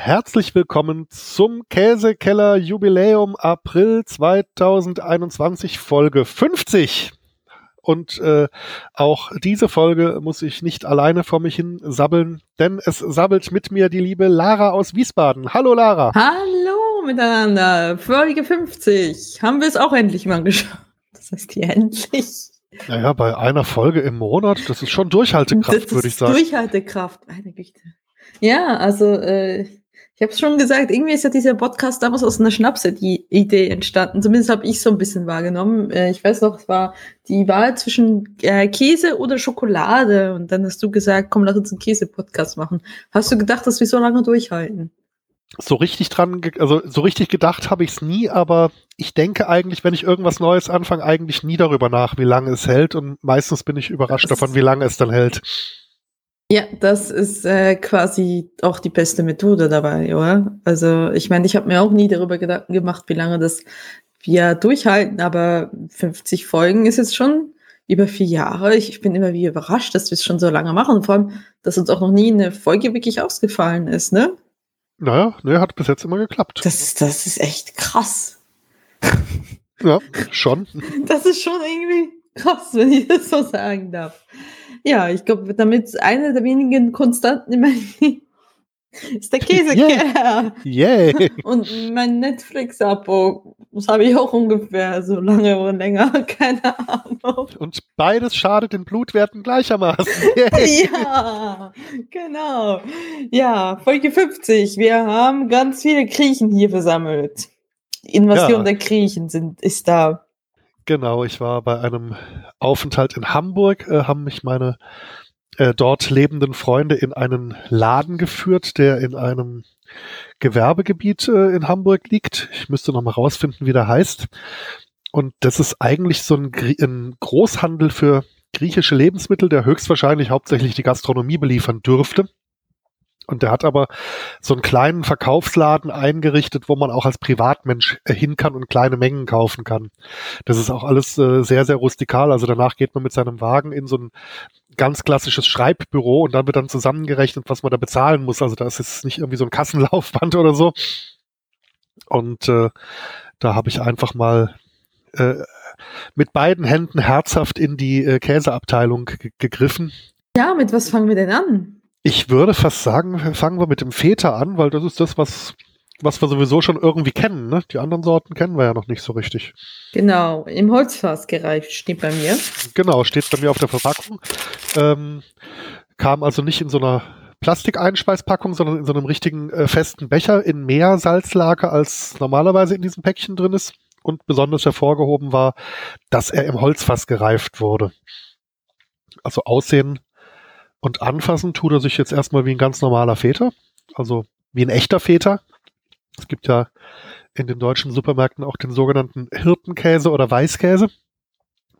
Herzlich willkommen zum Käsekeller Jubiläum April 2021 Folge 50. Und äh, auch diese Folge muss ich nicht alleine vor mich hin sabbeln, denn es sabbelt mit mir die liebe Lara aus Wiesbaden. Hallo Lara. Hallo miteinander. Folge 50. Haben wir es auch endlich mal geschafft. Das heißt hier endlich. Naja, bei einer Folge im Monat, das ist schon Durchhaltekraft, würde ich sagen. Durchhaltekraft, meine Güte. Ja, also äh, ich habe es schon gesagt, irgendwie ist ja dieser Podcast damals aus einer Schnapse-Idee entstanden. Zumindest habe ich so ein bisschen wahrgenommen. Äh, ich weiß noch, es war die Wahl zwischen äh, Käse oder Schokolade. Und dann hast du gesagt, komm, lass uns einen Käse-Podcast machen. Hast du gedacht, dass wir so lange durchhalten? So richtig dran, also so richtig gedacht habe ich es nie, aber ich denke eigentlich, wenn ich irgendwas Neues anfange, eigentlich nie darüber nach, wie lange es hält. Und meistens bin ich überrascht das davon, wie lange es dann hält. Ja, das ist äh, quasi auch die beste Methode dabei, oder? Also ich meine, ich habe mir auch nie darüber Gedanken gemacht, wie lange das wir durchhalten, aber 50 Folgen ist jetzt schon über vier Jahre. Ich bin immer wie überrascht, dass wir es schon so lange machen. Vor allem, dass uns auch noch nie eine Folge wirklich ausgefallen ist, ne? Naja, ne, hat bis jetzt immer geklappt. Das, das ist echt krass. ja, schon. Das ist schon irgendwie krass, wenn ich das so sagen darf. Ja, ich glaube, damit eine der wenigen Konstanten in meinem Leben ist der Käsekeller. Yeah. yeah. Und mein Netflix-Abo, das habe ich auch ungefähr so lange oder länger, keine Ahnung. Und beides schadet den Blutwerten gleichermaßen. ja, genau. Ja, Folge 50. Wir haben ganz viele Griechen hier versammelt. Invasion ja. der Griechen sind, ist da. Genau, ich war bei einem Aufenthalt in Hamburg, äh, haben mich meine äh, dort lebenden Freunde in einen Laden geführt, der in einem Gewerbegebiet äh, in Hamburg liegt. Ich müsste noch mal rausfinden, wie der heißt. Und das ist eigentlich so ein, ein Großhandel für griechische Lebensmittel, der höchstwahrscheinlich hauptsächlich die Gastronomie beliefern dürfte. Und der hat aber so einen kleinen Verkaufsladen eingerichtet, wo man auch als Privatmensch äh, hin kann und kleine Mengen kaufen kann. Das ist auch alles äh, sehr, sehr rustikal. Also danach geht man mit seinem Wagen in so ein ganz klassisches Schreibbüro und dann wird dann zusammengerechnet, was man da bezahlen muss. Also da ist jetzt nicht irgendwie so ein Kassenlaufband oder so. Und äh, da habe ich einfach mal äh, mit beiden Händen herzhaft in die äh, Käseabteilung gegriffen. Ja, mit was fangen wir denn an? Ich würde fast sagen, fangen wir mit dem Feta an, weil das ist das, was, was wir sowieso schon irgendwie kennen. Ne? Die anderen Sorten kennen wir ja noch nicht so richtig. Genau, im Holzfass gereift steht bei mir. Genau, steht bei mir auf der Verpackung. Ähm, kam also nicht in so einer Plastikeinspeispackung, sondern in so einem richtigen äh, festen Becher in mehr Salzlake, als normalerweise in diesem Päckchen drin ist. Und besonders hervorgehoben war, dass er im Holzfass gereift wurde. Also Aussehen und anfassen tut er sich jetzt erstmal wie ein ganz normaler Väter, also wie ein echter Väter. Es gibt ja in den deutschen Supermärkten auch den sogenannten Hirtenkäse oder Weißkäse,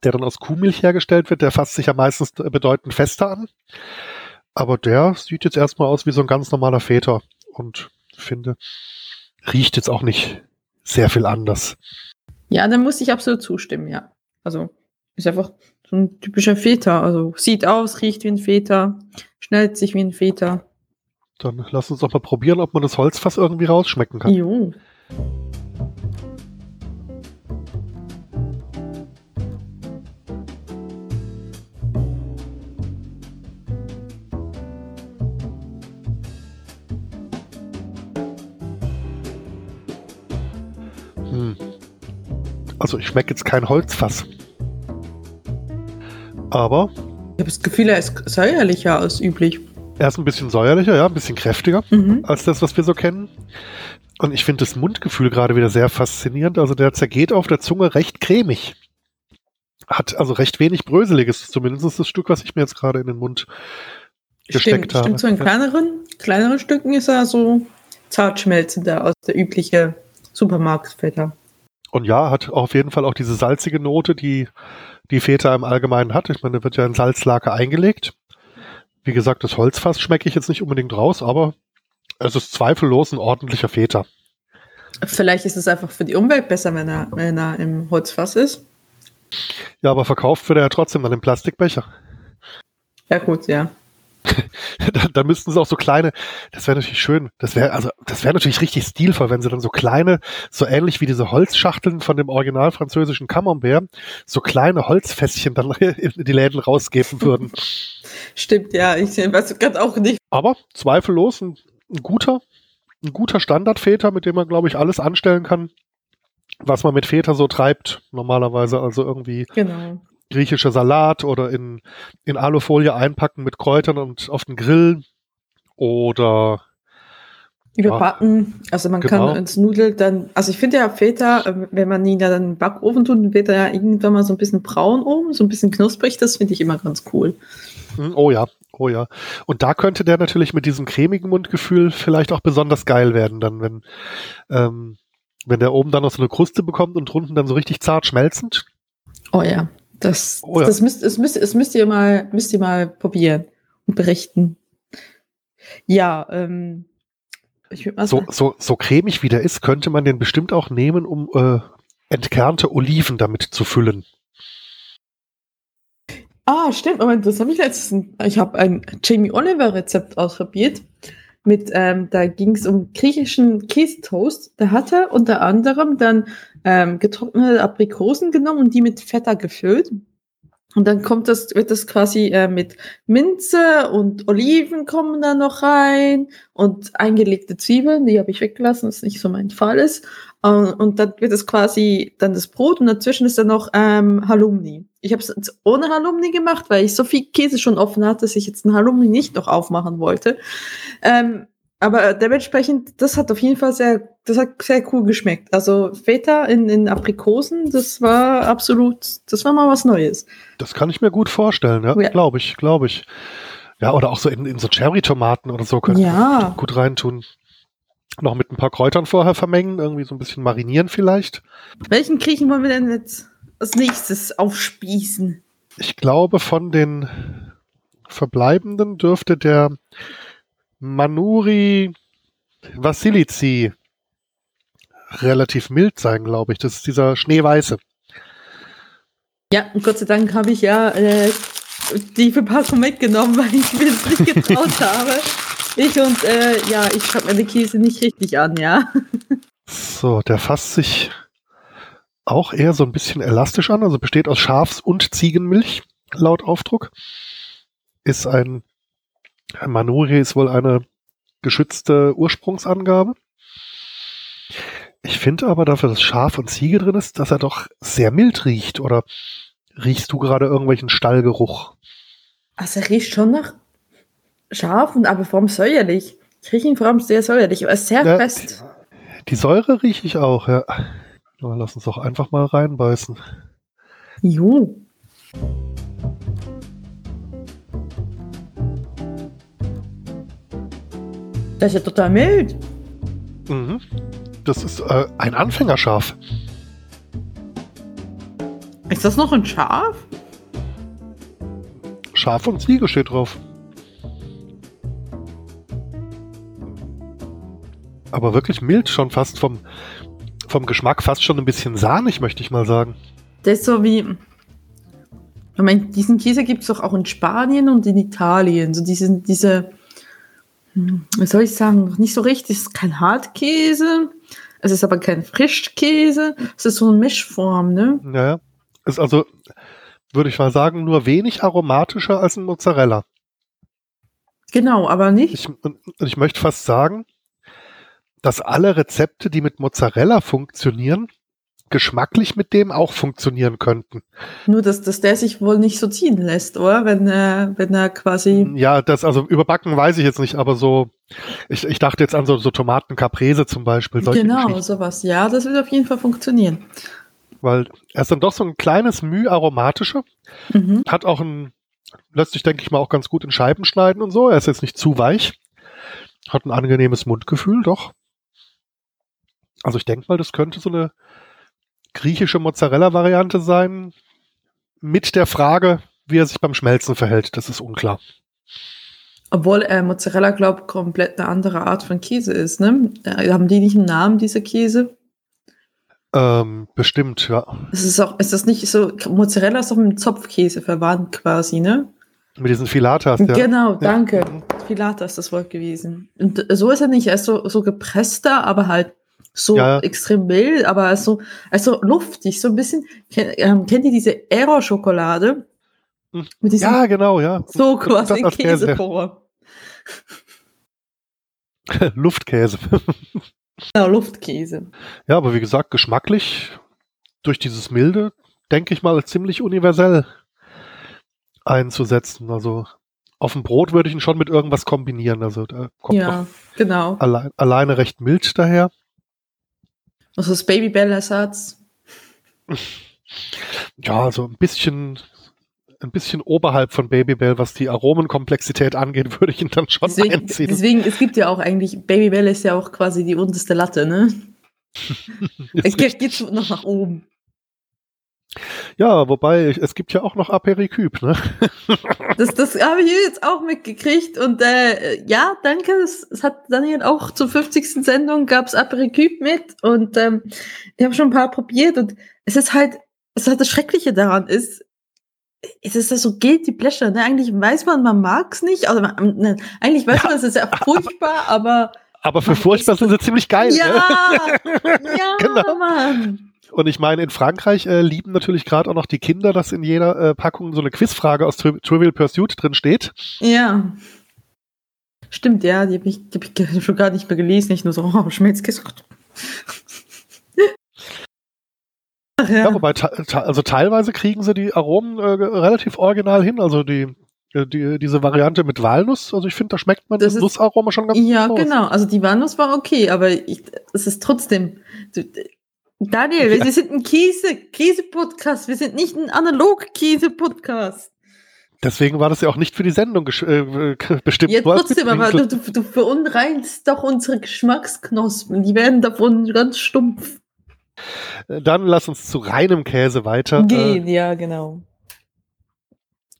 der dann aus Kuhmilch hergestellt wird. Der fasst sich ja meistens bedeutend fester an. Aber der sieht jetzt erstmal aus wie so ein ganz normaler Väter und finde, riecht jetzt auch nicht sehr viel anders. Ja, dann muss ich absolut zustimmen, ja. Also ist einfach so ein typischer Väter. Also sieht aus, riecht wie ein Väter, schnellt sich wie ein Väter. Dann lass uns doch mal probieren, ob man das Holzfass irgendwie rausschmecken kann. Jo. Hm. Also ich schmecke jetzt kein Holzfass. Aber. Ich habe das Gefühl, er ist säuerlicher als üblich. Er ist ein bisschen säuerlicher, ja, ein bisschen kräftiger mhm. als das, was wir so kennen. Und ich finde das Mundgefühl gerade wieder sehr faszinierend. Also der zergeht auf der Zunge recht cremig. Hat also recht wenig Bröseliges, zumindest das Stück, was ich mir jetzt gerade in den Mund gesteckt stimmt, habe. Stimmt, so in kleineren, kleineren Stücken ist er so zart schmelzender als der übliche Supermarktfetter. Und ja, hat auf jeden Fall auch diese salzige Note, die die Feta im Allgemeinen hat. Ich meine, da wird ja in Salzlake eingelegt. Wie gesagt, das Holzfass schmecke ich jetzt nicht unbedingt raus, aber es ist zweifellos ein ordentlicher Feta. Vielleicht ist es einfach für die Umwelt besser, wenn er, wenn er im Holzfass ist. Ja, aber verkauft wird er ja trotzdem dann im Plastikbecher. Ja, gut, ja. da, da müssten sie auch so kleine, das wäre natürlich schön, das wäre also das wäre natürlich richtig stilvoll, wenn sie dann so kleine, so ähnlich wie diese Holzschachteln von dem original französischen Camembert, so kleine Holzfässchen dann in die Läden rausgeben würden. Stimmt, ja, ich weiß gerade auch nicht. Aber zweifellos ein, ein guter, ein guter Standardväter, mit dem man, glaube ich, alles anstellen kann, was man mit Feta so treibt, normalerweise. Also irgendwie genau griechischer Salat oder in, in Alufolie einpacken mit Kräutern und auf den Grill oder überbacken. Ja, also man genau. kann ins Nudel dann, also ich finde ja Feta, äh, wenn man ihn dann in den Backofen tut, dann wird er ja irgendwann mal so ein bisschen braun oben, so ein bisschen knusprig, das finde ich immer ganz cool. Hm, oh ja, oh ja. Und da könnte der natürlich mit diesem cremigen Mundgefühl vielleicht auch besonders geil werden, dann, wenn, ähm, wenn der oben dann noch so eine Kruste bekommt und unten dann so richtig zart schmelzend. Oh ja. Das, oh ja. das müsst, es müsst, es müsst ihr mal, müsst ihr mal probieren und berichten. Ja, ähm, ich würde mal so, so, so cremig wie der ist, könnte man den bestimmt auch nehmen, um äh, entkernte Oliven damit zu füllen. Ah, stimmt. Moment, das habe ich letztens. Ich habe ein Jamie Oliver Rezept ausprobiert. Mit, ähm, da ging es um griechischen Käsetoast. Da hat er unter anderem dann ähm, getrocknete Aprikosen genommen und die mit Feta gefüllt. Und dann kommt das, wird das quasi äh, mit Minze und Oliven kommen da noch rein und eingelegte Zwiebeln, die habe ich weggelassen, was nicht so mein Fall ist. Und, dann wird es quasi dann das Brot und dazwischen ist dann noch ähm, Halloumi. Ich habe es ohne Halloumi gemacht, weil ich so viel Käse schon offen hatte, dass ich jetzt ein Halloumi nicht noch aufmachen wollte. Ähm, aber dementsprechend, das hat auf jeden Fall sehr, das hat sehr cool geschmeckt. Also Feta in, in Aprikosen, das war absolut, das war mal was Neues. Das kann ich mir gut vorstellen, ja, ja. glaube ich, glaube ich. Ja, oder auch so in, in so Cherry-Tomaten oder so könnte ja. gut reintun. Noch mit ein paar Kräutern vorher vermengen, irgendwie so ein bisschen marinieren vielleicht. Welchen Griechen wollen wir denn jetzt als nächstes aufspießen? Ich glaube, von den Verbleibenden dürfte der Manuri Vassilici relativ mild sein, glaube ich. Das ist dieser Schneeweiße. Ja, und Gott sei Dank habe ich ja äh, die Verpackung mitgenommen, weil ich mir das nicht getraut habe. Ich und äh, ja, ich schaue meine Käse nicht richtig an, ja. So, der fasst sich auch eher so ein bisschen elastisch an, also besteht aus Schafs- und Ziegenmilch, laut Aufdruck. Ist ein Manuri ist wohl eine geschützte Ursprungsangabe. Ich finde aber dafür, dass Schaf und Ziege drin ist, dass er doch sehr mild riecht. Oder riechst du gerade irgendwelchen Stallgeruch? Also er riecht schon nach Schaf und aber vor allem säuerlich. Ich rieche ihn vor allem sehr säuerlich, aber sehr ja, fest. Die Säure rieche ich auch, ja. Lass uns doch einfach mal reinbeißen. Jo. Das ist ja total mild. Mhm. Das ist äh, ein Anfängerschaf. Ist das noch ein Schaf? Schaf und Ziege steht drauf. Aber wirklich mild, schon fast vom, vom Geschmack fast schon ein bisschen sahnig, möchte ich mal sagen. Das ist so wie. Ich meine, diesen Käse gibt es doch auch in Spanien und in Italien. So diesen, diese was soll ich sagen, noch nicht so richtig. Es ist kein Hartkäse, es ist aber kein Frischkäse, es ist so eine Mischform, ne? Ja, ist also, würde ich mal sagen, nur wenig aromatischer als ein Mozzarella. Genau, aber nicht. Ich, ich möchte fast sagen, dass alle Rezepte, die mit Mozzarella funktionieren, geschmacklich mit dem auch funktionieren könnten. Nur, dass, dass der sich wohl nicht so ziehen lässt, oder? Wenn er, wenn er quasi. Ja, das, also überbacken weiß ich jetzt nicht, aber so, ich, ich dachte jetzt an so, so Tomaten Caprese zum Beispiel. Genau, sowas. Ja, das wird auf jeden Fall funktionieren. Weil er ist dann doch so ein kleines Mühe aromatischer. Mhm. Hat auch ein, lässt sich, denke ich mal, auch ganz gut in Scheiben schneiden und so. Er ist jetzt nicht zu weich. Hat ein angenehmes Mundgefühl, doch. Also ich denke mal, das könnte so eine griechische Mozzarella-Variante sein, mit der Frage, wie er sich beim Schmelzen verhält. Das ist unklar. Obwohl äh, Mozzarella, glaube ich, komplett eine andere Art von Käse ist, ne? Äh, haben die nicht einen Namen, diese Käse? Ähm, bestimmt, ja. Es ist auch, ist das nicht so, Mozzarella ist doch mit dem Zopfkäse verwandt quasi, ne? Mit diesen Filatas, ja. Genau, danke. Ja. Filata ist das Wort gewesen. Und so ist er nicht. Er ist so, so gepresster, aber halt so ja. extrem mild, aber so, also luftig, so ein bisschen. Ähm, kennt ihr diese Aero-Schokolade? Hm. Ja, genau, ja. So quasi Käseform. Luftkäse. genau, Luftkäse. Ja, aber wie gesagt, geschmacklich durch dieses Milde, denke ich mal, ziemlich universell einzusetzen. Also auf dem Brot würde ich ihn schon mit irgendwas kombinieren. Also da kommt ja, genau. Allein, alleine recht mild daher. Also das Babybell-Ersatz. Ja, also ein bisschen, ein bisschen oberhalb von Babybell, was die Aromenkomplexität angeht, würde ich ihn dann schon deswegen, einziehen. Deswegen, es gibt ja auch eigentlich, Babybell ist ja auch quasi die unterste Latte, ne? es geht, geht noch nach oben. Ja, wobei, es gibt ja auch noch Aperikyp, ne? das das habe ich jetzt auch mitgekriegt und äh, ja, danke, es, es hat Daniel auch zur 50. Sendung gab's Aperikyp mit und ähm, wir haben schon ein paar probiert und es ist halt, es hat das Schreckliche daran ist, es ist das so guilty pleasure, ne? Eigentlich weiß man, man mag's nicht, also man, ne, eigentlich weiß man, es ist ja furchtbar, aber aber für furchtbar sind sie ziemlich geil. Ja, ne? ja, genau. Mann. Und ich meine, in Frankreich äh, lieben natürlich gerade auch noch die Kinder, dass in jeder äh, Packung so eine Quizfrage aus Tri Trivial Pursuit drin steht. Ja. Stimmt, ja, die habe ich, hab ich schon gar nicht mehr gelesen, nicht nur so, oh, Schmelzkiss. ja. ja, wobei, also teilweise kriegen sie die Aromen äh, relativ original hin. Also die, äh, die, diese Variante mit Walnuss, also ich finde, da schmeckt man das, das Nussaroma schon ganz gut. Ja, genau. Also die Walnuss war okay, aber es ist trotzdem, Daniel, ja. wir sind ein Käse, Käse-Podcast. Wir sind nicht ein analog-Käse-Podcast. Deswegen war das ja auch nicht für die Sendung äh, bestimmt. Ja, trotzdem, aber du, du, du verunreinst doch unsere Geschmacksknospen. Die werden davon ganz stumpf. Äh, dann lass uns zu reinem Käse weiter. Gehen, äh, ja, genau.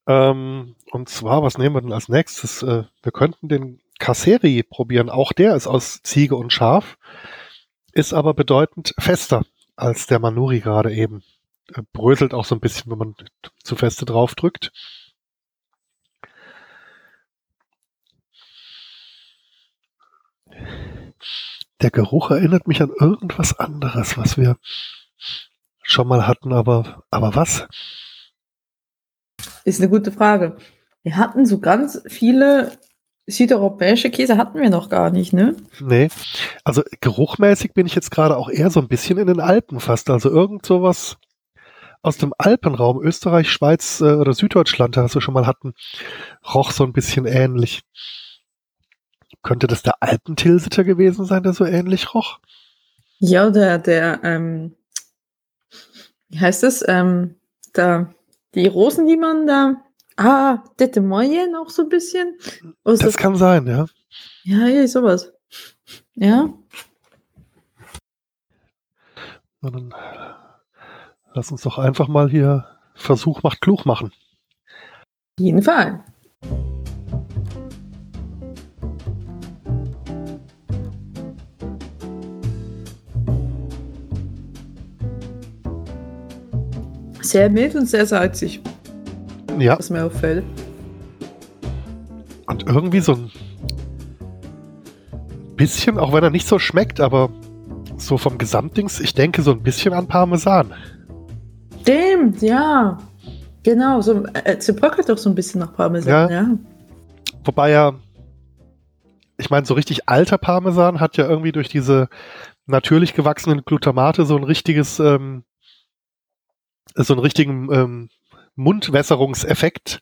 Ähm, und zwar, was nehmen wir denn als nächstes? Äh, wir könnten den Casseri probieren. Auch der ist aus Ziege und Schaf ist aber bedeutend fester als der Manuri gerade eben. Bröselt auch so ein bisschen, wenn man zu feste draufdrückt. Der Geruch erinnert mich an irgendwas anderes, was wir schon mal hatten, aber, aber was? Ist eine gute Frage. Wir hatten so ganz viele südeuropäische Käse hatten wir noch gar nicht, ne? Nee. Also geruchmäßig bin ich jetzt gerade auch eher so ein bisschen in den Alpen fast. Also irgend sowas aus dem Alpenraum, Österreich, Schweiz äh, oder Süddeutschland, da hast du schon mal hatten, roch so ein bisschen ähnlich. Könnte das der Alpentilsiter gewesen sein, der so ähnlich roch? Ja, der, der, ähm, wie heißt das? Ähm, da, die Rosen, die man da Ah, Dette Moyen auch so ein bisschen? das, das kann sein, ja. Ja, ja, sowas. Ja. Na dann lass uns doch einfach mal hier Versuch macht klug machen. Jeden Fall. Sehr mild und sehr salzig. Ja. Was mir auffällt. Und irgendwie so ein bisschen, auch wenn er nicht so schmeckt, aber so vom Gesamtdings, ich denke so ein bisschen an Parmesan. Stimmt, ja. Genau, so, äh, bröckelt doch so ein bisschen nach Parmesan, ja. ja. Wobei ja, ich meine, so richtig alter Parmesan hat ja irgendwie durch diese natürlich gewachsenen Glutamate so ein richtiges, ähm, so einen richtigen ähm, Mundwässerungseffekt.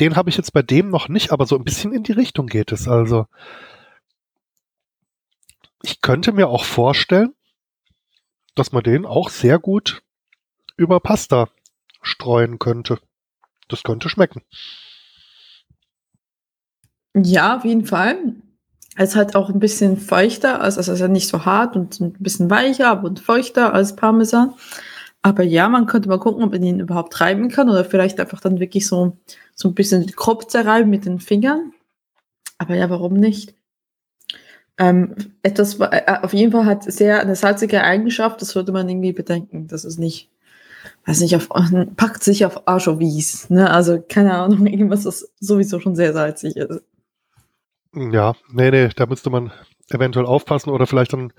Den habe ich jetzt bei dem noch nicht, aber so ein bisschen in die Richtung geht es. Also ich könnte mir auch vorstellen, dass man den auch sehr gut über Pasta streuen könnte. Das könnte schmecken. Ja, auf jeden Fall. Es ist halt auch ein bisschen feuchter, also es ist ja nicht so hart und ein bisschen weicher und feuchter als Parmesan. Aber ja, man könnte mal gucken, ob man ihn überhaupt reiben kann oder vielleicht einfach dann wirklich so, so ein bisschen Kopf zerreiben mit den Fingern. Aber ja, warum nicht? Ähm, etwas, äh, auf jeden Fall hat sehr eine salzige Eigenschaft, das sollte man irgendwie bedenken, dass es nicht weiß nicht, auf, packt sich auf Archovies, ne? Also keine Ahnung, irgendwas, was sowieso schon sehr salzig ist. Ja, nee, nee, da müsste man eventuell aufpassen oder vielleicht dann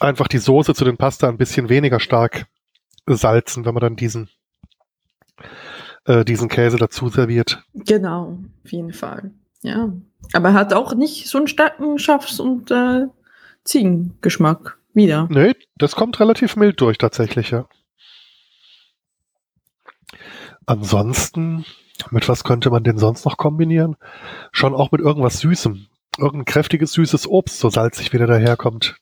einfach die Soße zu den Pasta ein bisschen weniger stark salzen, wenn man dann diesen, äh, diesen Käse dazu serviert. Genau, auf jeden Fall. Ja. Aber er hat auch nicht so einen starken Schafs- und äh, Ziegengeschmack wieder. Nee, das kommt relativ mild durch tatsächlich, ja. Ansonsten, mit was könnte man den sonst noch kombinieren? Schon auch mit irgendwas Süßem. Irgendein kräftiges, süßes Obst, so salzig wieder daherkommt.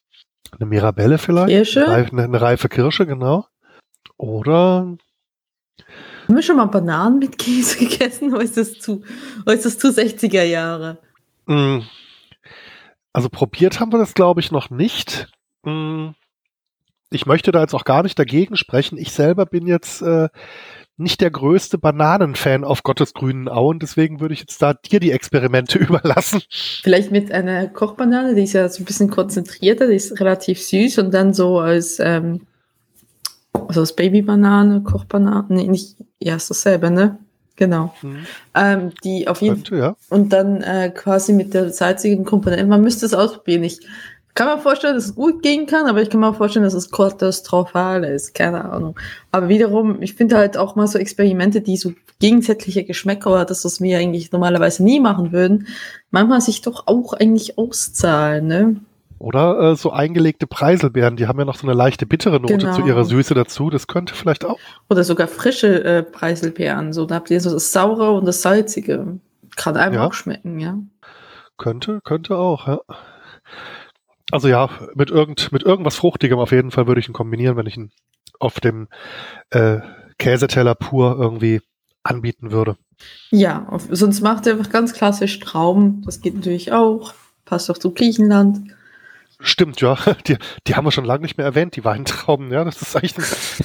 Eine Mirabelle vielleicht? Kirsche? Eine, eine reife Kirsche, genau. Oder Haben wir schon mal Bananen mit Käse gegessen oder ist das zu, oder ist das zu 60er Jahre? mh, also probiert haben wir das, glaube ich, noch nicht. Mh, Ich möchte da jetzt auch gar nicht dagegen sprechen. Ich selber bin jetzt äh, nicht der größte Bananenfan auf Gottes grünen Auen, deswegen würde ich jetzt da dir die Experimente überlassen. Vielleicht mit einer Kochbanane, die ist ja so ein bisschen konzentrierter, die ist relativ süß und dann so als, ähm, also als Babybanane, Kochbanane, nee, nicht, ja, ist dasselbe, ne? Genau. Ähm, die auf jeden Könnte, ja. und dann äh, quasi mit der salzigen Komponente. Man müsste es ausprobieren. Ich kann mir vorstellen, dass es gut gehen kann, aber ich kann mir auch vorstellen, dass es katastrophal ist. Keine Ahnung. Aber wiederum, ich finde halt auch mal so Experimente, die so gegensätzliche Geschmäcker oder das, was wir eigentlich normalerweise nie machen würden, manchmal sich doch auch eigentlich auszahlen, ne? Oder äh, so eingelegte Preiselbeeren, die haben ja noch so eine leichte bittere Note Genau. zu ihrer Süße dazu. Das könnte vielleicht auch. Oder sogar frische äh, Preiselbeeren. So, da habt ihr so das Saure und das Salzige. Kann einem Ja. auch schmecken, ja. Könnte, könnte auch, ja. Also ja, mit, irgend, mit irgendwas Fruchtigem auf jeden Fall würde ich ihn kombinieren, wenn ich ihn auf dem äh, Käseteller pur irgendwie anbieten würde. Ja, auf, sonst macht ihr einfach ganz klassisch Trauben. Das geht natürlich auch. Passt auch zu Griechenland. Stimmt, ja. Die, die haben wir schon lange nicht mehr erwähnt, die Weintrauben. Ja, das ist eigentlich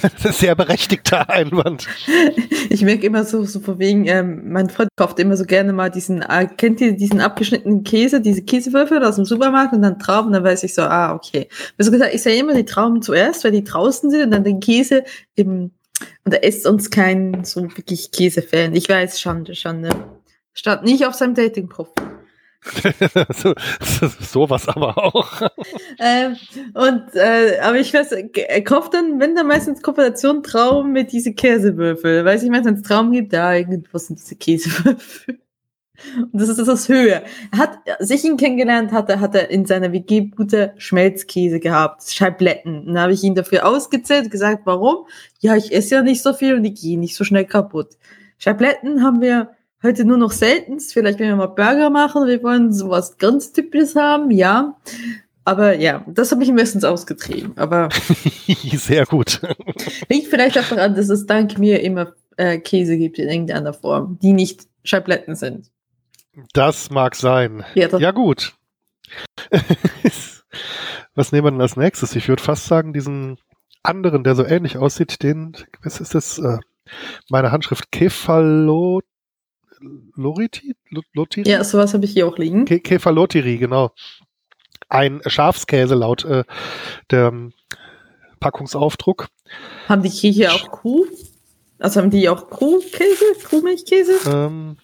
ein sehr berechtigter Einwand. Ich merke immer so, so von wegen, ähm, mein Freund kauft immer so gerne mal diesen, äh, kennt ihr diesen abgeschnittenen Käse, diese Käsewürfel aus dem Supermarkt und dann Trauben, dann weiß ich so, ah, okay. Also gesagt, ich sehe immer die Trauben zuerst, weil die draußen sind und dann den Käse im, und er ist uns kein so wirklich Käsefan. Ich weiß, Schande, Schande. Stand nicht auf seinem Dating-Profil. so, so, sowas aber auch. Ähm, und äh, aber ich weiß, er kauft dann, wenn dann meistens Kooperation Trauben mit diese Käsewürfel. Weiß ich, es Trauben gibt, da irgendwo sind diese Käsewürfel. Und das ist das Höhe. Er hat, als ich ihn kennengelernt hatte, hat er in seiner WG gute Schmelzkäse gehabt, Scheibletten. Dann habe ich ihn dafür ausgezählt, gesagt, warum? Ja, ich esse ja nicht so viel und die gehen nicht so schnell kaputt. Scheibletten haben wir heute nur noch seltenst. Vielleicht, wenn wir mal Burger machen, wir wollen sowas ganz Typisches haben, ja. Aber ja, das habe ich meistens ausgetrieben. Aber Sehr gut. liegt vielleicht auch daran, dass es dank mir immer äh, Käse gibt in irgendeiner Form, die nicht Scheibletten sind. Das mag sein. Ja, Ja, gut. Was nehmen wir denn als nächstes? Ich würde fast sagen, diesen anderen, der so ähnlich aussieht, den, was ist das? Äh, meine Handschrift Kefalot Loriti? Lo- Lotiri? ja sowas habe ich hier auch liegen. Ke Kefalotiri, genau. Ein Schafskäse laut äh, dem Packungsaufdruck. Haben die hier auch Kuh? Also haben die auch Kuhkäse, Kuhmilchkäse? Ähm,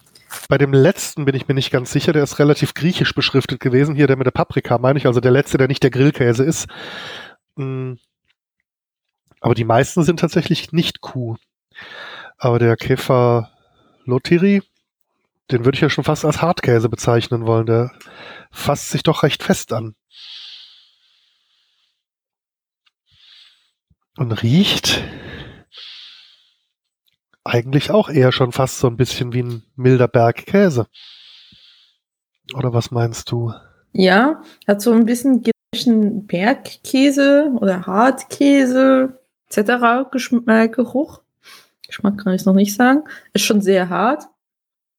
bei dem letzten bin ich mir nicht ganz sicher, der ist relativ griechisch beschriftet gewesen. Hier der mit der Paprika, meine ich, also der letzte, der nicht der Grillkäse ist. Mm. Aber die meisten sind tatsächlich nicht Kuh. Aber der Käfer Lotiri, den würde ich ja schon fast als Hartkäse bezeichnen wollen. Der fasst sich doch recht fest an. Und riecht eigentlich auch eher schon fast so ein bisschen wie ein milder Bergkäse. Oder was meinst du? Ja, hat so ein bisschen gemischten Bergkäse oder Hartkäse etc. Geschm äh, Geruch. Geschmack kann ich noch nicht sagen. Ist schon sehr hart.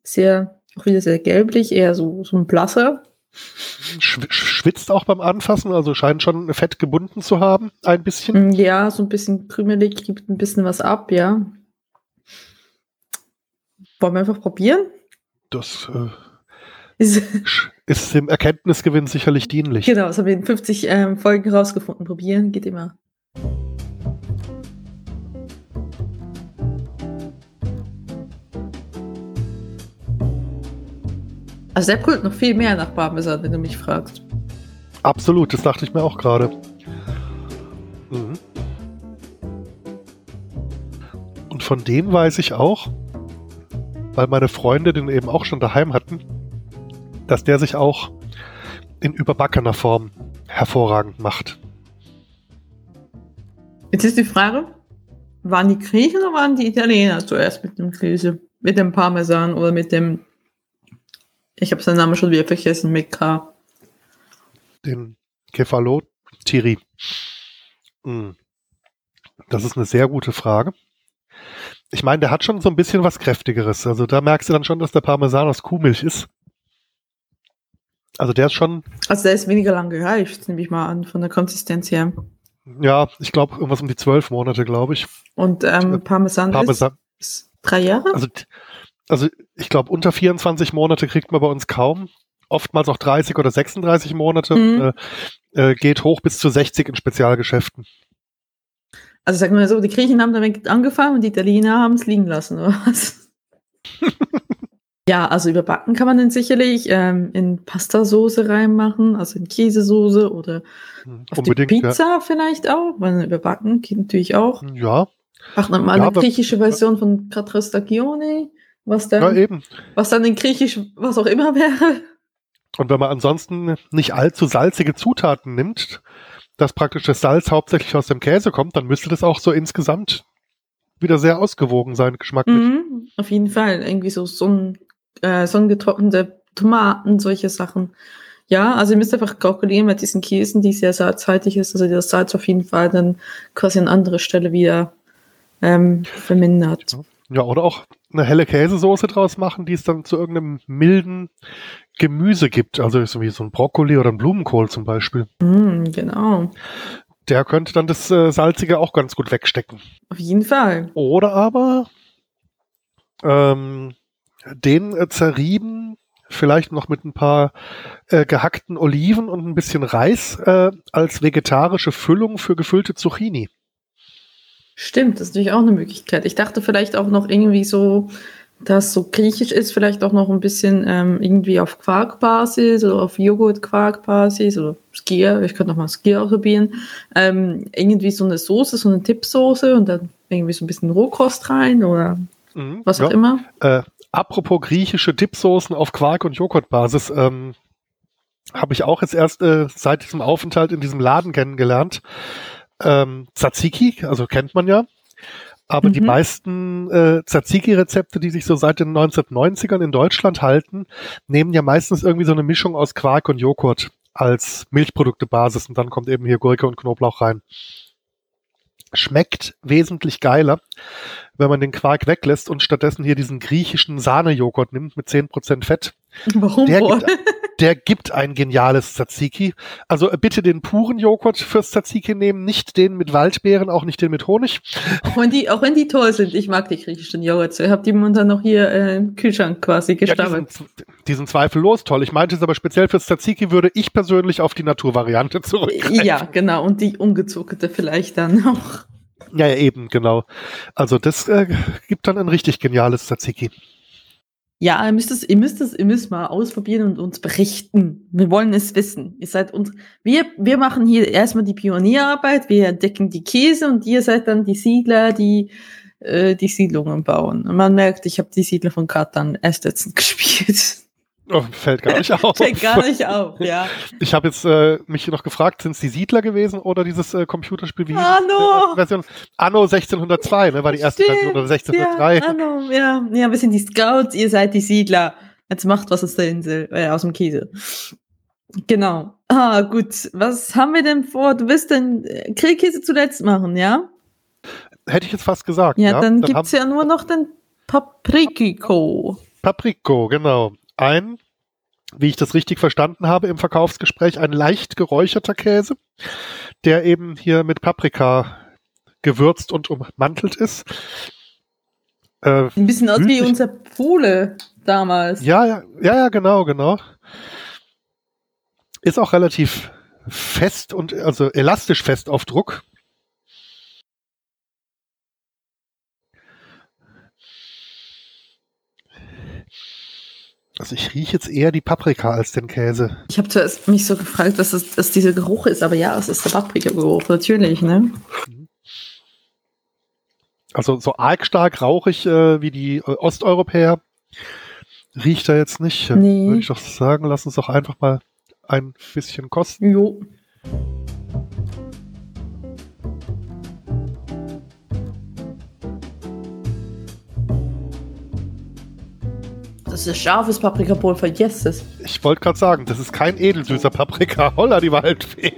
Sehr, auch wieder sehr gelblich, eher so, so ein blasser. Schw schwitzt auch beim Anfassen, also scheint schon Fett gebunden zu haben, ein bisschen. Mm, Ja, so ein bisschen krümelig, gibt ein bisschen was ab, ja. Wollen wir einfach probieren? Das äh, ist dem Erkenntnisgewinn sicherlich dienlich. genau, das haben wir in 50 ähm, Folgen rausgefunden. Probieren geht immer. Also der brüllt noch viel mehr nach Parmesan, wenn du mich fragst. Absolut, das dachte ich mir auch gerade. Mhm. Und von dem weiß ich auch, weil meine Freunde den eben auch schon daheim hatten, dass der sich auch in überbackener Form hervorragend macht. Jetzt ist die Frage, waren die Griechen oder waren die Italiener zuerst mit dem Käse? Mit dem Parmesan oder mit dem, ich habe seinen Namen schon wieder vergessen, mit K. Den Kefalotiri. Hm. Das ist eine sehr gute Frage. Ich meine, der hat schon so ein bisschen was Kräftigeres. Also da merkst du dann schon, dass der Parmesan aus Kuhmilch ist. Also der ist schon. Also der ist weniger lang gereift, nehme ich mal an, von der Konsistenz her. Ja, ich glaube, irgendwas um die zwölf Monate, glaube ich. Und ähm, Parmesan, Parmesan ist, ist drei Jahre? Also, also ich glaube, unter 24 Monate kriegt man bei uns kaum. Oftmals auch 30 oder 36 Monate. Mhm. Äh, äh, geht hoch bis zu 60 in Spezialgeschäften. Also sagen wir so, die Griechen haben damit angefangen und die Italiener haben es liegen lassen, oder was? ja, also überbacken kann man den sicherlich ähm, in Pastasoße reinmachen, also in Käsesoße oder Hm, auf die Pizza vielleicht auch, weil überbacken geht natürlich auch. Ja, Macht man mal Ja, eine griechische Version von Quattro Stagioni, was ja, dann, eben. was dann in Griechisch was auch immer wäre. Und wenn man ansonsten nicht allzu salzige Zutaten nimmt, dass praktisch das Salz hauptsächlich aus dem Käse kommt, dann müsste das auch so insgesamt wieder sehr ausgewogen sein, geschmacklich. Mhm, auf jeden Fall. Irgendwie so Sonnen, äh, sonnengetrocknete Tomaten, solche Sachen. Ja, also ihr müsst einfach kalkulieren mit diesen Käsen, die sehr salzhaltig ist, also das Salz auf jeden Fall dann quasi an andere Stelle wieder ähm, vermindert. Ja, oder auch eine helle Käsesoße draus machen, die es dann zu irgendeinem milden Gemüse gibt. Also so wie so ein Brokkoli oder ein Blumenkohl zum Beispiel. Mm, genau. Der könnte dann das äh, Salzige auch ganz gut wegstecken. Auf jeden Fall. Oder aber ähm, den äh, zerrieben, vielleicht noch mit ein paar äh, gehackten Oliven und ein bisschen Reis äh, als vegetarische Füllung für gefüllte Zucchini. Stimmt, das ist natürlich auch eine Möglichkeit. Ich dachte vielleicht auch noch irgendwie so, dass so griechisch ist, vielleicht auch noch ein bisschen ähm, irgendwie auf Quarkbasis oder auf Joghurt-Quarkbasis oder Skier, ich könnte noch mal Skier ausprobieren. Ähm, irgendwie so eine Soße, so eine Tippsoße und dann irgendwie so ein bisschen Rohkost rein oder Mhm, was auch ja. immer. Äh, apropos griechische Dipsoßen auf Quark- und Joghurtbasis, ähm, habe ich auch jetzt erst äh, seit diesem Aufenthalt in diesem Laden kennengelernt. Ähm, Tzatziki, also kennt man ja. Aber die Mhm. meisten äh, Tzatziki-Rezepte, die sich so seit den 1990ern in Deutschland halten, nehmen ja meistens irgendwie so eine Mischung aus Quark und Joghurt als Milchproduktebasis und dann kommt eben hier Gurke und Knoblauch rein. Schmeckt wesentlich geiler, wenn man den Quark weglässt und stattdessen hier diesen griechischen Sahnejoghurt nimmt mit 10% Fett. Warum Der wohl? gibt, der gibt ein geniales Tzatziki. Also äh, bitte den puren Joghurt fürs Tzatziki nehmen, nicht den mit Waldbeeren, auch nicht den mit Honig. Auch wenn, die, auch wenn die toll sind. Ich mag die griechischen Joghurts. Ich habe die momentan noch hier äh, im Kühlschrank quasi Ja, die, die sind zweifellos toll. Ich meinte es aber speziell fürs Tzatziki würde ich persönlich auf die Naturvariante zurückgreifen. Ja, genau. Und die ungezuckerte vielleicht dann auch. Ja, ja, eben, genau. Also das äh, gibt dann ein richtig geniales Tzatziki. Ja, ihr müsst es, ihr müsst es, ihr müsst mal ausprobieren und uns berichten. Wir wollen es wissen. Ihr seid uns, wir, wir machen hier erstmal die Pionierarbeit, wir entdecken die Käse und ihr seid dann die Siedler, die äh, die Siedlungen bauen. Und man merkt, ich habe die Siedler von Katan erst letztens gespielt. Oh, fällt gar nicht auf. Fällt gar nicht auf, ja. Ich habe jetzt äh, mich noch gefragt, sind es die Siedler gewesen oder dieses äh, Computerspiel wie? Anno! Äh, Version Anno 1602, ne, war die erste Stimmt, Version oder Ja, 1603. hallo, ja, ja, wir sind die Scouts, ihr seid die Siedler. Jetzt macht was aus der Insel, äh, aus dem Käse. Genau. Ah, gut. Was haben wir denn vor? Du wirst den äh, Grillkäse zuletzt machen, ja? Hätte ich jetzt fast gesagt. Ja, Ja, dann, haben gibt's ja nur noch den Paprikiko. Papriko, genau. Ein, wie ich das richtig verstanden habe im Verkaufsgespräch, ein leicht geräucherter Käse, der eben hier mit Paprika gewürzt und ummantelt ist. Äh, Ein bisschen aus wie unser Pole damals. ja, ja, ja, genau, genau. Ist auch relativ fest und also elastisch fest auf Druck. Also ich rieche jetzt eher die Paprika als den Käse. Ich habe zuerst mich so gefragt, was das, was dieser Geruch ist, aber ja, es ist der Paprika-Geruch, natürlich, ne? Also so arg stark rauchig äh, wie die äh, Osteuropäer riecht er jetzt nicht. Nee. Würde ich doch sagen, lass uns doch einfach mal ein bisschen kosten. Jo. Das ist scharfes Paprikapulver, yes. Das. Ich wollte gerade sagen, das ist kein edelsüßer Paprika. Holla, die Waldfee.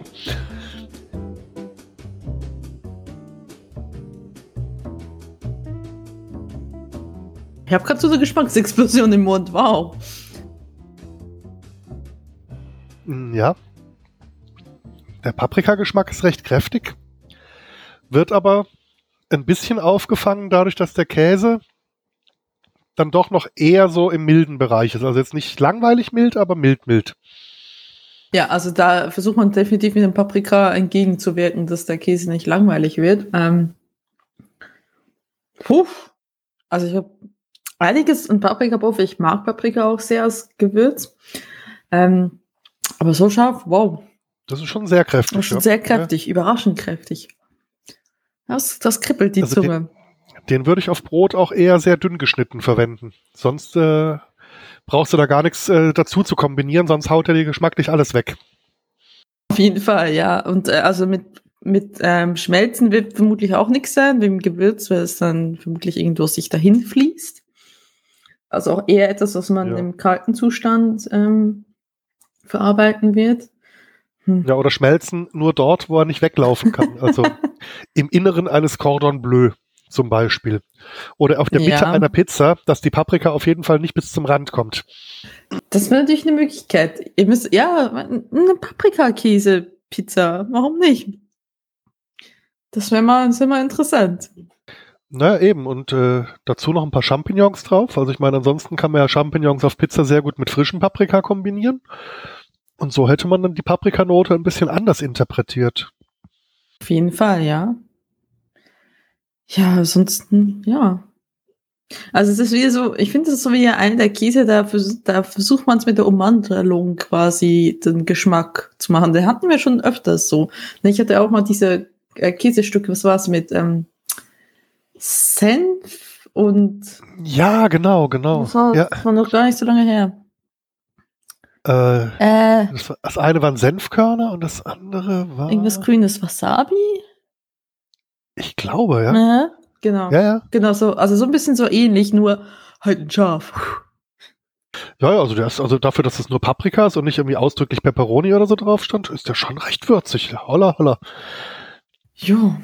Ich habe gerade so eine Geschmacksexplosion im Mund, wow. Mm, Ja. Der Paprikageschmack ist recht kräftig, wird aber ein bisschen aufgefangen dadurch, dass der Käse dann doch noch eher so im milden Bereich ist. Also jetzt nicht langweilig mild, aber mild mild. Ja, also da versucht man definitiv mit dem Paprika entgegenzuwirken, dass der Käse nicht langweilig wird. Ähm, puh. Also ich habe einiges in Paprikapulver. Ich mag Paprika auch sehr als Gewürz. Ähm, aber so scharf, wow. Das ist schon sehr kräftig. Das ist schon ja. sehr kräftig, überraschend kräftig. Das, das kribbelt die Also Zunge. Den würde ich auf Brot auch eher sehr dünn geschnitten verwenden. Sonst äh, brauchst du da gar nichts äh, dazu zu kombinieren, sonst haut er dir geschmacklich alles weg. Auf jeden Fall, ja. Und äh, also mit, mit ähm, Schmelzen wird vermutlich auch nichts sein, mit dem Gewürz, weil es dann vermutlich irgendwo sich dahin fließt. Also auch eher etwas, was man Ja. im kalten Zustand ähm, verarbeiten wird. Hm. Ja, oder schmelzen nur dort, wo er nicht weglaufen kann. Also im Inneren eines Cordon Bleu zum Beispiel. Oder auf der Mitte Ja. einer Pizza, dass die Paprika auf jeden Fall nicht bis zum Rand kommt. Das wäre natürlich eine Möglichkeit. Ihr müsst, ja, eine Paprikakäse-Pizza, warum nicht? Das wäre mal, das wär mal interessant. Na eben, und äh, dazu noch ein paar Champignons drauf. Also ich meine, ansonsten kann man ja Champignons auf Pizza sehr gut mit frischem Paprika kombinieren. Und so hätte man dann die Paprikanote ein bisschen anders interpretiert. Auf jeden Fall, ja. Ja, ansonsten, ja. Also es ist wieder so, ich finde es ist so wie einer der Käse, da, vers da versucht man es mit der Ummantelung quasi den Geschmack zu machen. Den hatten wir schon öfters so. Ich hatte auch mal diese äh, Käsestücke, was war es mit ähm, Senf und Ja, genau, genau. das, war, Ja, das war noch gar nicht so lange her. äh, Äh, das, war- das eine waren Senfkörner und das andere war. irgendwas grünes Wasabi? Ich glaube, ja. Ja. Genau. Ja, ja. Genau so. Also so ein bisschen so ähnlich, nur halt ein Schaf. Ja, ja, also der ist, also dafür, dass es nur Paprika ist und nicht irgendwie ausdrücklich Pepperoni oder so drauf stand, ist der schon recht würzig. Holla, holla. Jo.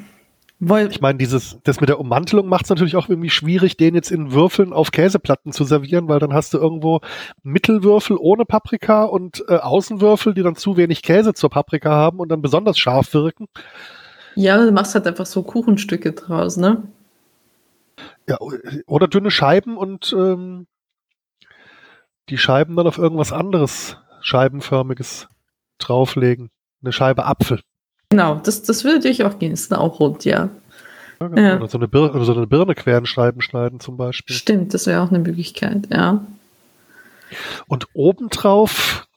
Weil, Ich meine, dieses, das mit der Ummantelung macht es natürlich auch irgendwie schwierig, den jetzt in Würfeln auf Käseplatten zu servieren, weil dann hast du irgendwo Mittelwürfel ohne Paprika und äh, Außenwürfel, die dann zu wenig Käse zur Paprika haben und dann besonders scharf wirken. Ja, du machst halt einfach so Kuchenstücke draus, ne? Ja, oder dünne Scheiben und ähm, die Scheiben dann auf irgendwas anderes Scheibenförmiges drauflegen. Eine Scheibe Apfel. Genau, das, das würde natürlich auch gehen. Ist dann auch rund, ja. Ja, genau. Ja. Oder so eine, Bir oder so eine Birne Quernscheiben schneiden zum Beispiel. Stimmt, das wäre auch eine Möglichkeit, ja. Und obendrauf,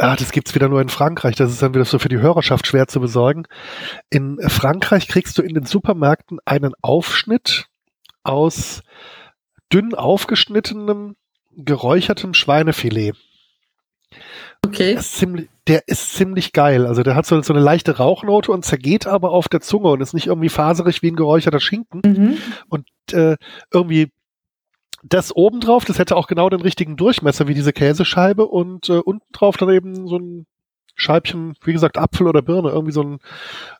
ah, das gibt's wieder nur in Frankreich, das ist dann wieder so für die Hörerschaft schwer zu besorgen. In Frankreich kriegst du in den Supermärkten einen Aufschnitt aus dünn aufgeschnittenem, geräuchertem Schweinefilet. Okay. Der ist ziemlich, der ist ziemlich geil. Also der hat so, so eine leichte Rauchnote und zergeht aber auf der Zunge und ist nicht irgendwie faserig wie ein geräucherter Schinken. Mhm. Und äh, irgendwie das obendrauf, das hätte auch genau den richtigen Durchmesser wie diese Käsescheibe und äh, unten drauf dann eben so ein Scheibchen, wie gesagt, Apfel oder Birne, irgendwie so ein,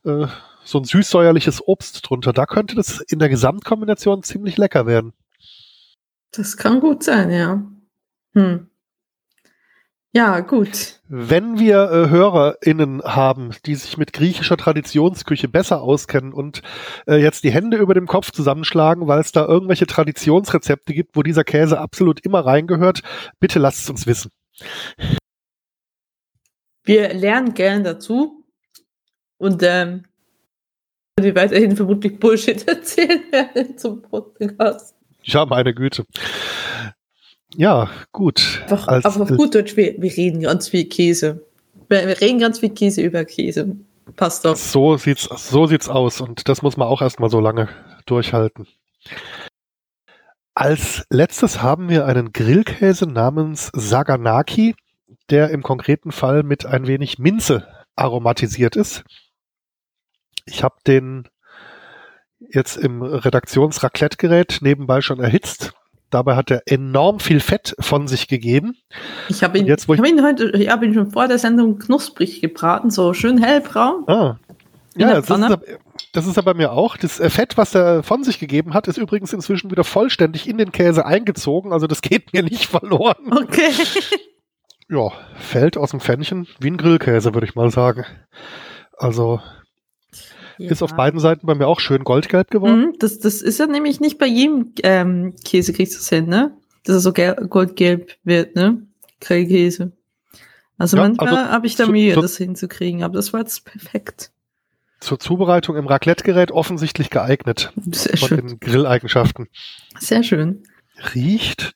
äh, so ein süßsäuerliches Obst drunter. Da könnte das in der Gesamtkombination ziemlich lecker werden. Das kann gut sein, ja. Hm. Ja, gut. Wenn wir äh, HörerInnen haben, die sich mit griechischer Traditionsküche besser auskennen und äh, jetzt die Hände über dem Kopf zusammenschlagen, weil es da irgendwelche Traditionsrezepte gibt, wo dieser Käse absolut immer reingehört, bitte lasst es uns wissen. Wir lernen gern dazu und ähm, wir weiterhin vermutlich Bullshit erzählen werden zum Podcast. Ja, meine Güte. Ja, gut. Einfach, Als, auf gut Deutsch, wir, wir reden ganz viel Käse. Wir, wir reden ganz viel Käse über Käse. Passt doch. So sieht's, so sieht's aus und das muss man auch erstmal so lange durchhalten. Als letztes haben wir einen Grillkäse namens Saganaki, der im konkreten Fall mit ein wenig Minze aromatisiert ist. Ich habe den jetzt im Redaktionsraclette-Gerät nebenbei schon erhitzt. Dabei hat er enorm viel Fett von sich gegeben. Ich habe ihn, jetzt, ich, ich hab ihn heute, ich habe ihn schon vor der Sendung knusprig gebraten, so schön hellbraun. Ah. Ja, das ist, das ist aber bei mir auch. Das äh, Fett, was er von sich gegeben hat, ist übrigens inzwischen wieder vollständig in den Käse eingezogen. Also das geht mir nicht verloren. Okay. Ja, fällt aus dem Pfännchen wie ein Grillkäse, würde ich mal sagen. Also ja. ist auf beiden Seiten bei mir auch schön goldgelb geworden. Mhm, das, das ist ja nämlich nicht bei jedem ähm, Käse kriegst du es hin, ne? Dass er so goldgelb wird, ne? Grillkäse. Also ja, manchmal also habe ich da Mühe, das hinzukriegen, aber das war jetzt perfekt zur Zubereitung im Raclette-Gerät offensichtlich geeignet. Sehr von schön. den Grilleigenschaften. Sehr schön. Riecht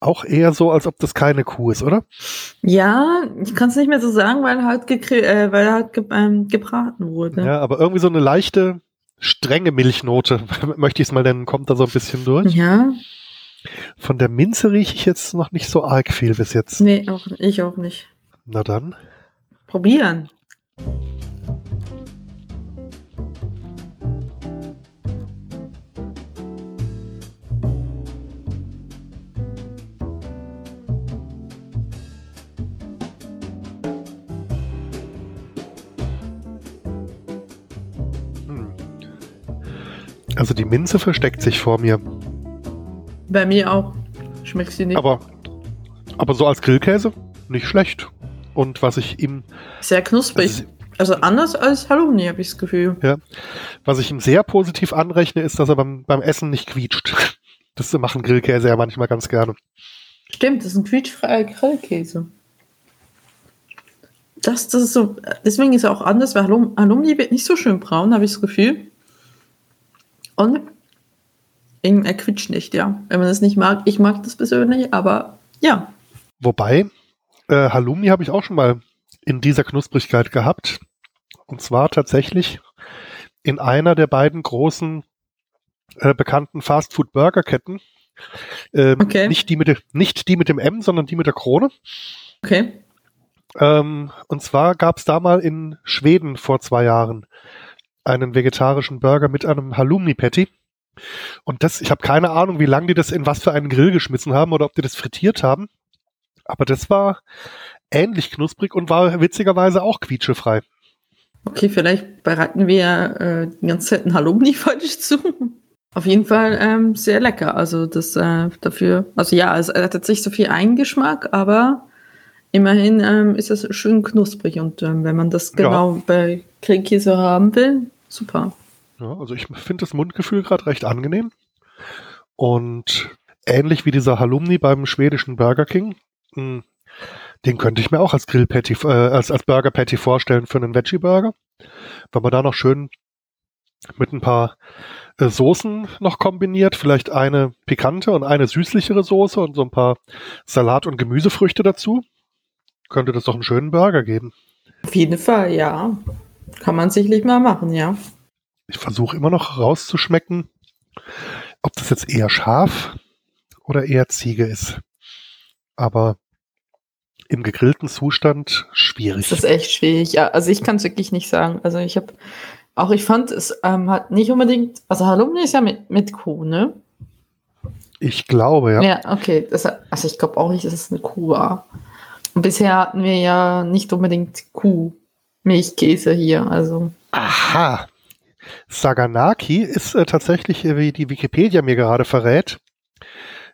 auch eher so, als ob das keine Kuh ist, oder? Ja, ich kann es nicht mehr so sagen, weil halt, äh, weil halt ge ähm, gebraten wurde. Ja, aber irgendwie so eine leichte, strenge Milchnote, möchte ich es mal nennen, kommt da so ein bisschen durch. Ja. Von der Minze rieche ich jetzt noch nicht so arg viel bis jetzt. Nee, auch, ich auch nicht. Na dann. Probieren. Also die Minze versteckt sich vor mir. Bei mir auch. Schmeckt sie nicht. Aber, aber so als Grillkäse nicht schlecht. Und was ich ihm. Sehr knusprig. Also, also anders als Halloumi, habe ich das Gefühl. Ja. Was ich ihm sehr positiv anrechne, ist, dass er beim, beim Essen nicht quietscht. Das machen Grillkäse ja manchmal ganz gerne. Stimmt, das ist ein quietschfreier Grillkäse. Das, das ist so, deswegen ist er auch anders, weil Halloumi wird nicht so schön braun, habe ich das Gefühl. Und er quietscht nicht, ja. Wenn man das nicht mag, ich mag das persönlich, aber ja. Wobei, äh, Halloumi habe ich auch schon mal in dieser Knusprigkeit gehabt. Und zwar tatsächlich in einer der beiden großen äh, bekannten Fast-Food-Burger-Ketten. Ähm, okay. nicht, die mit, nicht die mit dem M, sondern die mit der Krone. Okay. Ähm, und zwar gab es da mal in Schweden vor zwei Jahren einen vegetarischen Burger mit einem Halloumi-Patty. Und das, ich habe keine Ahnung, wie lange die das in was für einen Grill geschmissen haben oder ob die das frittiert haben. Aber das war ähnlich knusprig und war witzigerweise auch quietschefrei. Okay, vielleicht bereiten wir äh, die ganze Zeit ein Halloumi falsch zu. Auf jeden Fall ähm, sehr lecker. Also das äh, dafür, also ja, es hat jetzt nicht so viel Eingeschmack, aber immerhin ähm, ist es schön knusprig und ähm, wenn man das genau ja. bei Grillkäse haben will, super. Ja, also ich finde das Mundgefühl gerade recht angenehm und ähnlich wie dieser Halloumi beim schwedischen Burger King. Mh, hm, den könnte ich mir auch als Grillpatty, äh, als, als Burger Patty vorstellen für einen Veggie Burger. Wenn man da noch schön mit ein paar äh, Soßen noch kombiniert, vielleicht eine pikante und eine süßlichere Soße und so ein paar Salat- und Gemüsefrüchte dazu, könnte das doch einen schönen Burger geben. Auf jeden Fall, ja. Kann man sicherlich mal machen, ja. Ich versuche immer noch rauszuschmecken, ob das jetzt eher Schaf oder eher Ziege ist. Aber im gegrillten Zustand schwierig. Das ist echt schwierig, ja. Also ich kann es wirklich nicht sagen. Also ich habe auch, ich fand, es ähm, hat nicht unbedingt, also Halloumi ist ja mit, mit Kuh, ne? Ich glaube, ja. Ja, okay. Das, also ich glaube auch nicht, dass es eine Kuh war. Und bisher hatten wir ja nicht unbedingt Kuh-Milchkäse hier, also. Aha. Saganaki ist äh, tatsächlich, äh, wie die Wikipedia mir gerade verrät,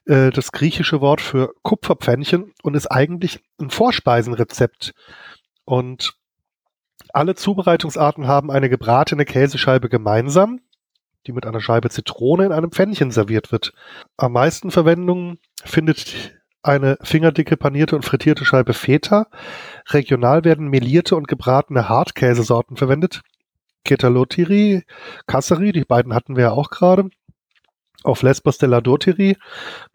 äh, das griechische Wort für Kupferpfännchen und ist eigentlich ein Vorspeisenrezept. Und alle Zubereitungsarten haben eine gebratene Käsescheibe gemeinsam, die mit einer Scheibe Zitrone in einem Pfännchen serviert wird. Am meisten Verwendung findet eine fingerdicke panierte und frittierte Scheibe Feta. Regional werden melierte und gebratene Hartkäsesorten verwendet. Ketalotiri, Kasseri, die beiden hatten wir ja auch gerade auf Lesbos della Dotiri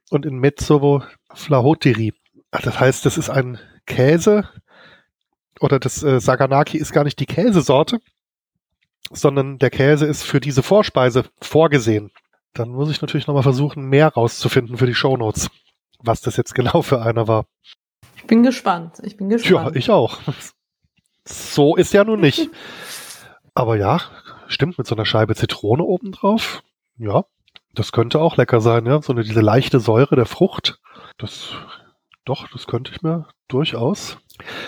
und in Mezzovo Flahotiri. Das heißt, das ist ein Käse oder das äh, Saganaki ist gar nicht die Käsesorte, sondern der Käse ist für diese Vorspeise vorgesehen. Dann muss ich natürlich nochmal versuchen, mehr rauszufinden für die Shownotes, was das jetzt genau für einer war. Ich bin gespannt. Ich bin gespannt. Ja, ich auch. So ist ja nun nicht. Aber ja, stimmt, mit so einer Scheibe Zitrone obendrauf. Ja, das könnte auch lecker sein, ja. So eine, diese leichte Säure der Frucht. Das, doch, das könnte ich mir durchaus.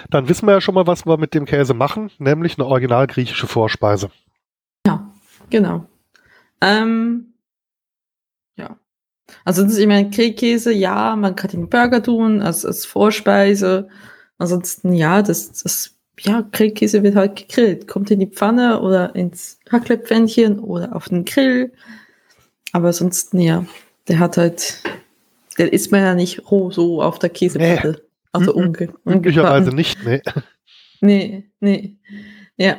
Dann wissen wir ja schon mal, was wir mit dem Käse machen, nämlich eine original griechische Vorspeise. Ja, genau. Ähm, ja. Also das ist immer ein Grillkäse, ja, man kann den Burger tun, als, als Vorspeise. Ansonsten, ja, das, das ja, Grillkäse wird halt gegrillt. Kommt in die Pfanne oder ins Hackleppfännchen oder auf den Grill. Aber sonst, ja, der hat halt, der isst man ja nicht roh so auf der Käseplatte. Nee. Also unge Üblicherweise nicht, nee. Nee, nee. Ja.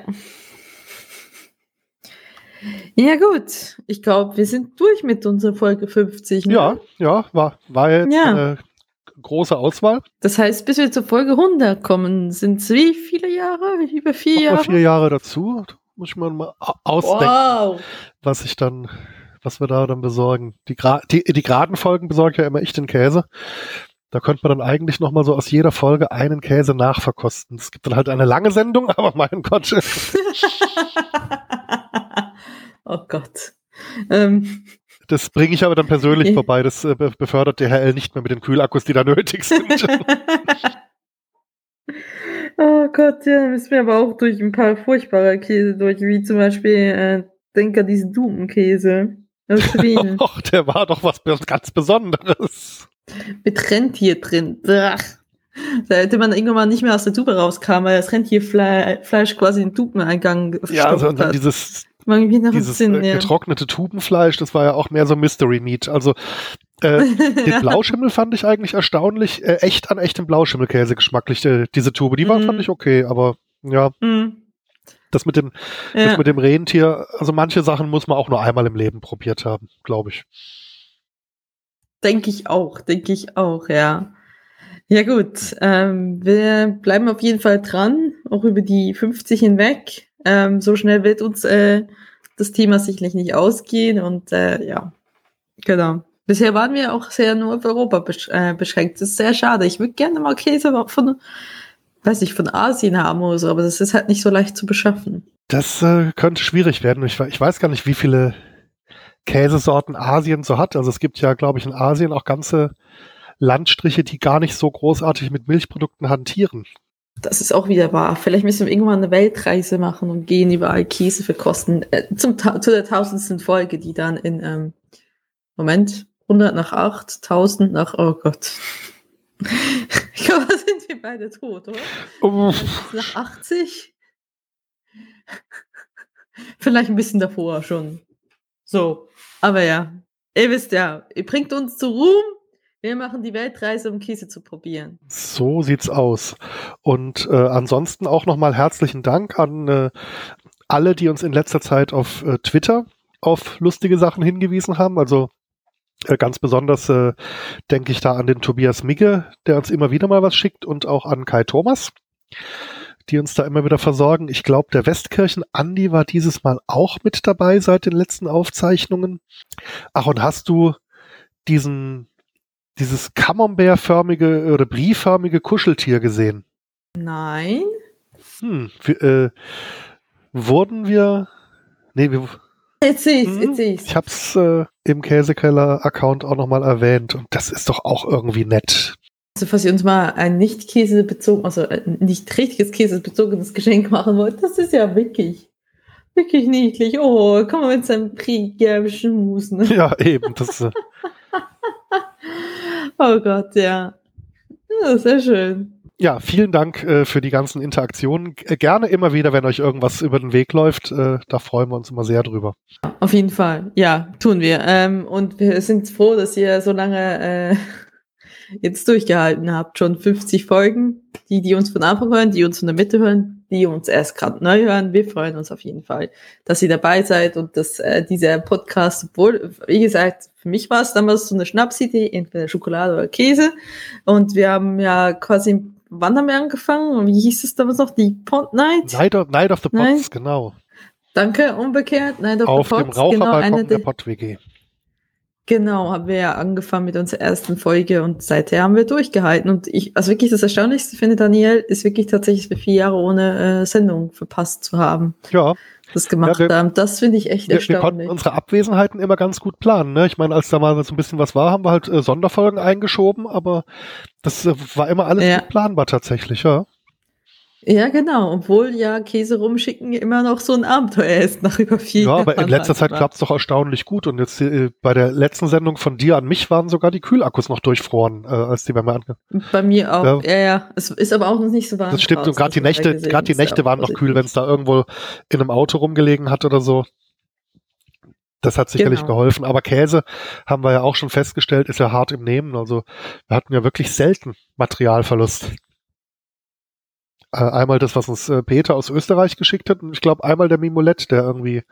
Ja, gut. Ich glaube, wir sind durch mit unserer Folge 50. Ne? Ja, ja, war, war jetzt ja. äh, große Auswahl. Das heißt, bis wir zur Folge 100 kommen, sind es wie viele Jahre? Über vier Jahre? vier Jahre dazu. Muss ich mal ausdenken, wow. was ich dann, was wir da dann besorgen. Die, die, die geraden Folgen besorge ja immer ich den Käse. Da könnte man dann eigentlich nochmal so aus jeder Folge einen Käse nachverkosten. Es gibt dann halt eine lange Sendung, aber mein Gott. oh Gott. Ähm, das bringe ich aber dann persönlich okay. vorbei. Das äh, befördert DHL nicht mehr mit den Kühlakkus, die da nötig sind. oh Gott, ja, müssen wir aber auch durch ein paar furchtbare Käse durch, wie zum Beispiel, äh, denke diesen Dupenkäse aus. Och, der war doch was ganz Besonderes. Mit Rentier drin. Ach. Da hätte man irgendwann mal nicht mehr aus der Tube rauskam, weil das Rentierfleisch quasi in den Tubeneingang Ja, also und dann dieses dieses Sinn, äh, getrocknete Tubenfleisch, das war ja auch mehr so Mystery Meat. Also äh, den Blauschimmel fand ich eigentlich erstaunlich, äh, echt an echtem Blauschimmelkäse geschmacklich, äh, diese Tube. Die war, mm. fand ich okay, aber ja. Mm. Das mit dem, ja. das mit dem Rentier, also manche Sachen muss man auch nur einmal im Leben probiert haben, glaube ich. Denke ich auch, denke ich auch, ja. Ja gut, ähm, wir bleiben auf jeden Fall dran, auch über die 50 hinweg. Ähm, so schnell wird uns äh, das Thema sicherlich nicht ausgehen und äh, ja, genau. Bisher waren wir auch sehr nur auf Europa besch äh, beschränkt. Das ist sehr schade. Ich würde gerne mal Käse von, weiß ich, von Asien haben oder so, aber das ist halt nicht so leicht zu beschaffen. Das äh, könnte schwierig werden. Ich, ich weiß gar nicht, wie viele Käsesorten Asien so hat. Also es gibt ja, glaube ich, in Asien auch ganze Landstriche, die gar nicht so großartig mit Milchprodukten hantieren. Das ist auch wieder wahr. Vielleicht müssen wir irgendwann eine Weltreise machen und gehen überall Käse verkosten. Äh, zum, zu der tausendsten Folge, die dann in, ähm, Moment, 100 nach 8, 1000 nach, oh Gott. ich glaube, da sind wir beide tot, oder? Oh. Nach 80? Vielleicht ein bisschen davor schon. So, aber ja, ihr wisst ja, ihr bringt uns zu Ruhm wir machen die Weltreise, um Käse zu probieren. So sieht's aus. Und äh, ansonsten auch nochmal herzlichen Dank an äh, alle, die uns in letzter Zeit auf äh, Twitter auf lustige Sachen hingewiesen haben. Also äh, ganz besonders äh, denke ich da an den Tobias Migge, der uns immer wieder mal was schickt und auch an Kai Thomas, die uns da immer wieder versorgen. Ich glaube, der Westkirchen Andi war dieses Mal auch mit dabei seit den letzten Aufzeichnungen. Ach, und hast du diesen dieses Camembert-förmige oder briefförmige Kuscheltier gesehen? Nein. Hm, wir, äh, wurden wir. Nee, wir. Jetzt sehe hm, jetzt seh's. Ich hab's äh, im Käsekeller-Account auch nochmal erwähnt und das ist doch auch irgendwie nett. Also, falls ihr uns mal ein nicht käsebezogen, also ein nicht richtiges käsebezogenes Geschenk machen wollt, das ist ja wirklich, wirklich niedlich. Oh, komm mal mit seinem priegerbischen Musen. Ja, eben. Das, äh, Oh Gott, ja. ja sehr schön. Ja, vielen Dank äh, für die ganzen Interaktionen. G gerne immer wieder, wenn euch irgendwas über den Weg läuft. Äh, da freuen wir uns immer sehr drüber. Auf jeden Fall. Ja, tun wir. Ähm, und wir sind froh, dass ihr so lange äh, jetzt durchgehalten habt. Schon 50 Folgen. Die, die uns von Anfang hören, die uns in der Mitte hören, die uns erst gerade neu hören. Wir freuen uns auf jeden Fall, dass ihr dabei seid und dass äh, dieser Podcast, obwohl, wie gesagt, für mich war es damals so eine Schnapsidee, entweder Schokolade oder Käse. Und wir haben ja quasi, wann haben wir angefangen? Und wie hieß es damals noch? Die Pot Night? Night of, Night of the Pots, Night? genau. Danke, umgekehrt. Night of Auf the dem Pots. Genau, Raucherbalkon eine der der, Pott-WG. Genau, haben wir ja angefangen mit unserer ersten Folge und seither haben wir durchgehalten. Und ich, also wirklich das Erstaunlichste finde, Daniel, ist wirklich tatsächlich, wir vier Jahre ohne äh, Sendung verpasst zu haben, Ja, das gemacht Ja, wir- haben. Das finde ich echt wir, wir konnten erstaunlich. unsere Abwesenheiten immer ganz gut planen. Ne? Ich meine, als da mal so ein bisschen was war, haben wir halt äh, Sonderfolgen eingeschoben, aber das äh, war immer alles Ja. gut planbar tatsächlich, ja. Ja, genau. Obwohl ja Käse rumschicken immer noch so ein Abenteuer ist nach über vier Ja, Jahren. aber in letzter Zeit klappt es doch erstaunlich gut. Und jetzt äh, bei der letzten Sendung von dir an mich waren sogar die Kühlakkus noch durchfroren, äh, als die bei mir ange Bei mir auch. Ja. Ja, ja. Es ist aber auch noch nicht so warm. Das stimmt, und gerade die Nächte, gerade die ja Nächte waren noch kühl, wenn es da irgendwo in einem Auto rumgelegen hat oder so. Das hat sicherlich Genau. geholfen. Aber Käse, haben wir ja auch schon festgestellt, ist ja hart im Nehmen. Also wir hatten ja wirklich selten Materialverlust. Äh, einmal das, was uns äh, Peter aus Österreich geschickt hat, und ich glaube einmal der Mimolett, der irgendwie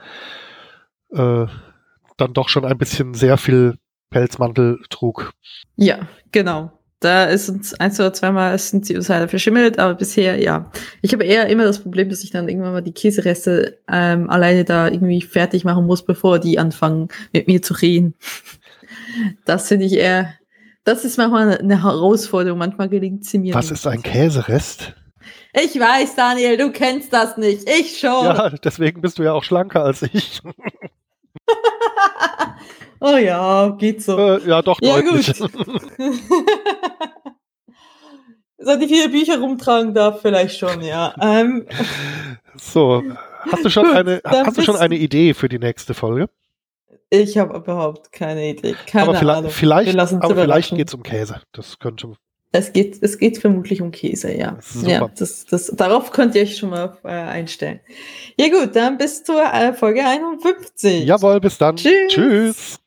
äh, dann doch schon ein bisschen sehr viel Pelzmantel trug. Ja, genau. Da ist uns ein oder zweimal sind sie uns leider verschimmelt, aber bisher, ja. Ich habe eher immer das Problem, dass ich dann irgendwann mal die Käsereste ähm, alleine da irgendwie fertig machen muss, bevor die anfangen, mit mir zu reden. Das finde ich eher, das ist manchmal eine Herausforderung. Manchmal gelingt sie mir. Was nicht. ist ein Käserest? Ich weiß, Daniel, du kennst das nicht. Ich schon. Ja, deswegen bist du ja auch schlanker als ich. oh ja, geht so. Äh, ja, doch Ja, deutlich. gut. Seit ich viele Bücher rumtragen darf, vielleicht schon, ja. Ähm, So, hast du schon Gut, eine, hast du schon eine Idee für die nächste Folge? ich habe überhaupt keine Idee. Keine aber vielleicht, Ahnung. vielleicht, aber vielleicht überraschen. geht's um Käse. Das könnte. Es geht, es geht vermutlich um Käse, ja. Super. Ja, das, das, darauf könnt ihr euch schon mal äh, einstellen. Ja gut, dann bis zur äh, Folge 51. Jawohl, bis dann. Tschüss. Tschüss.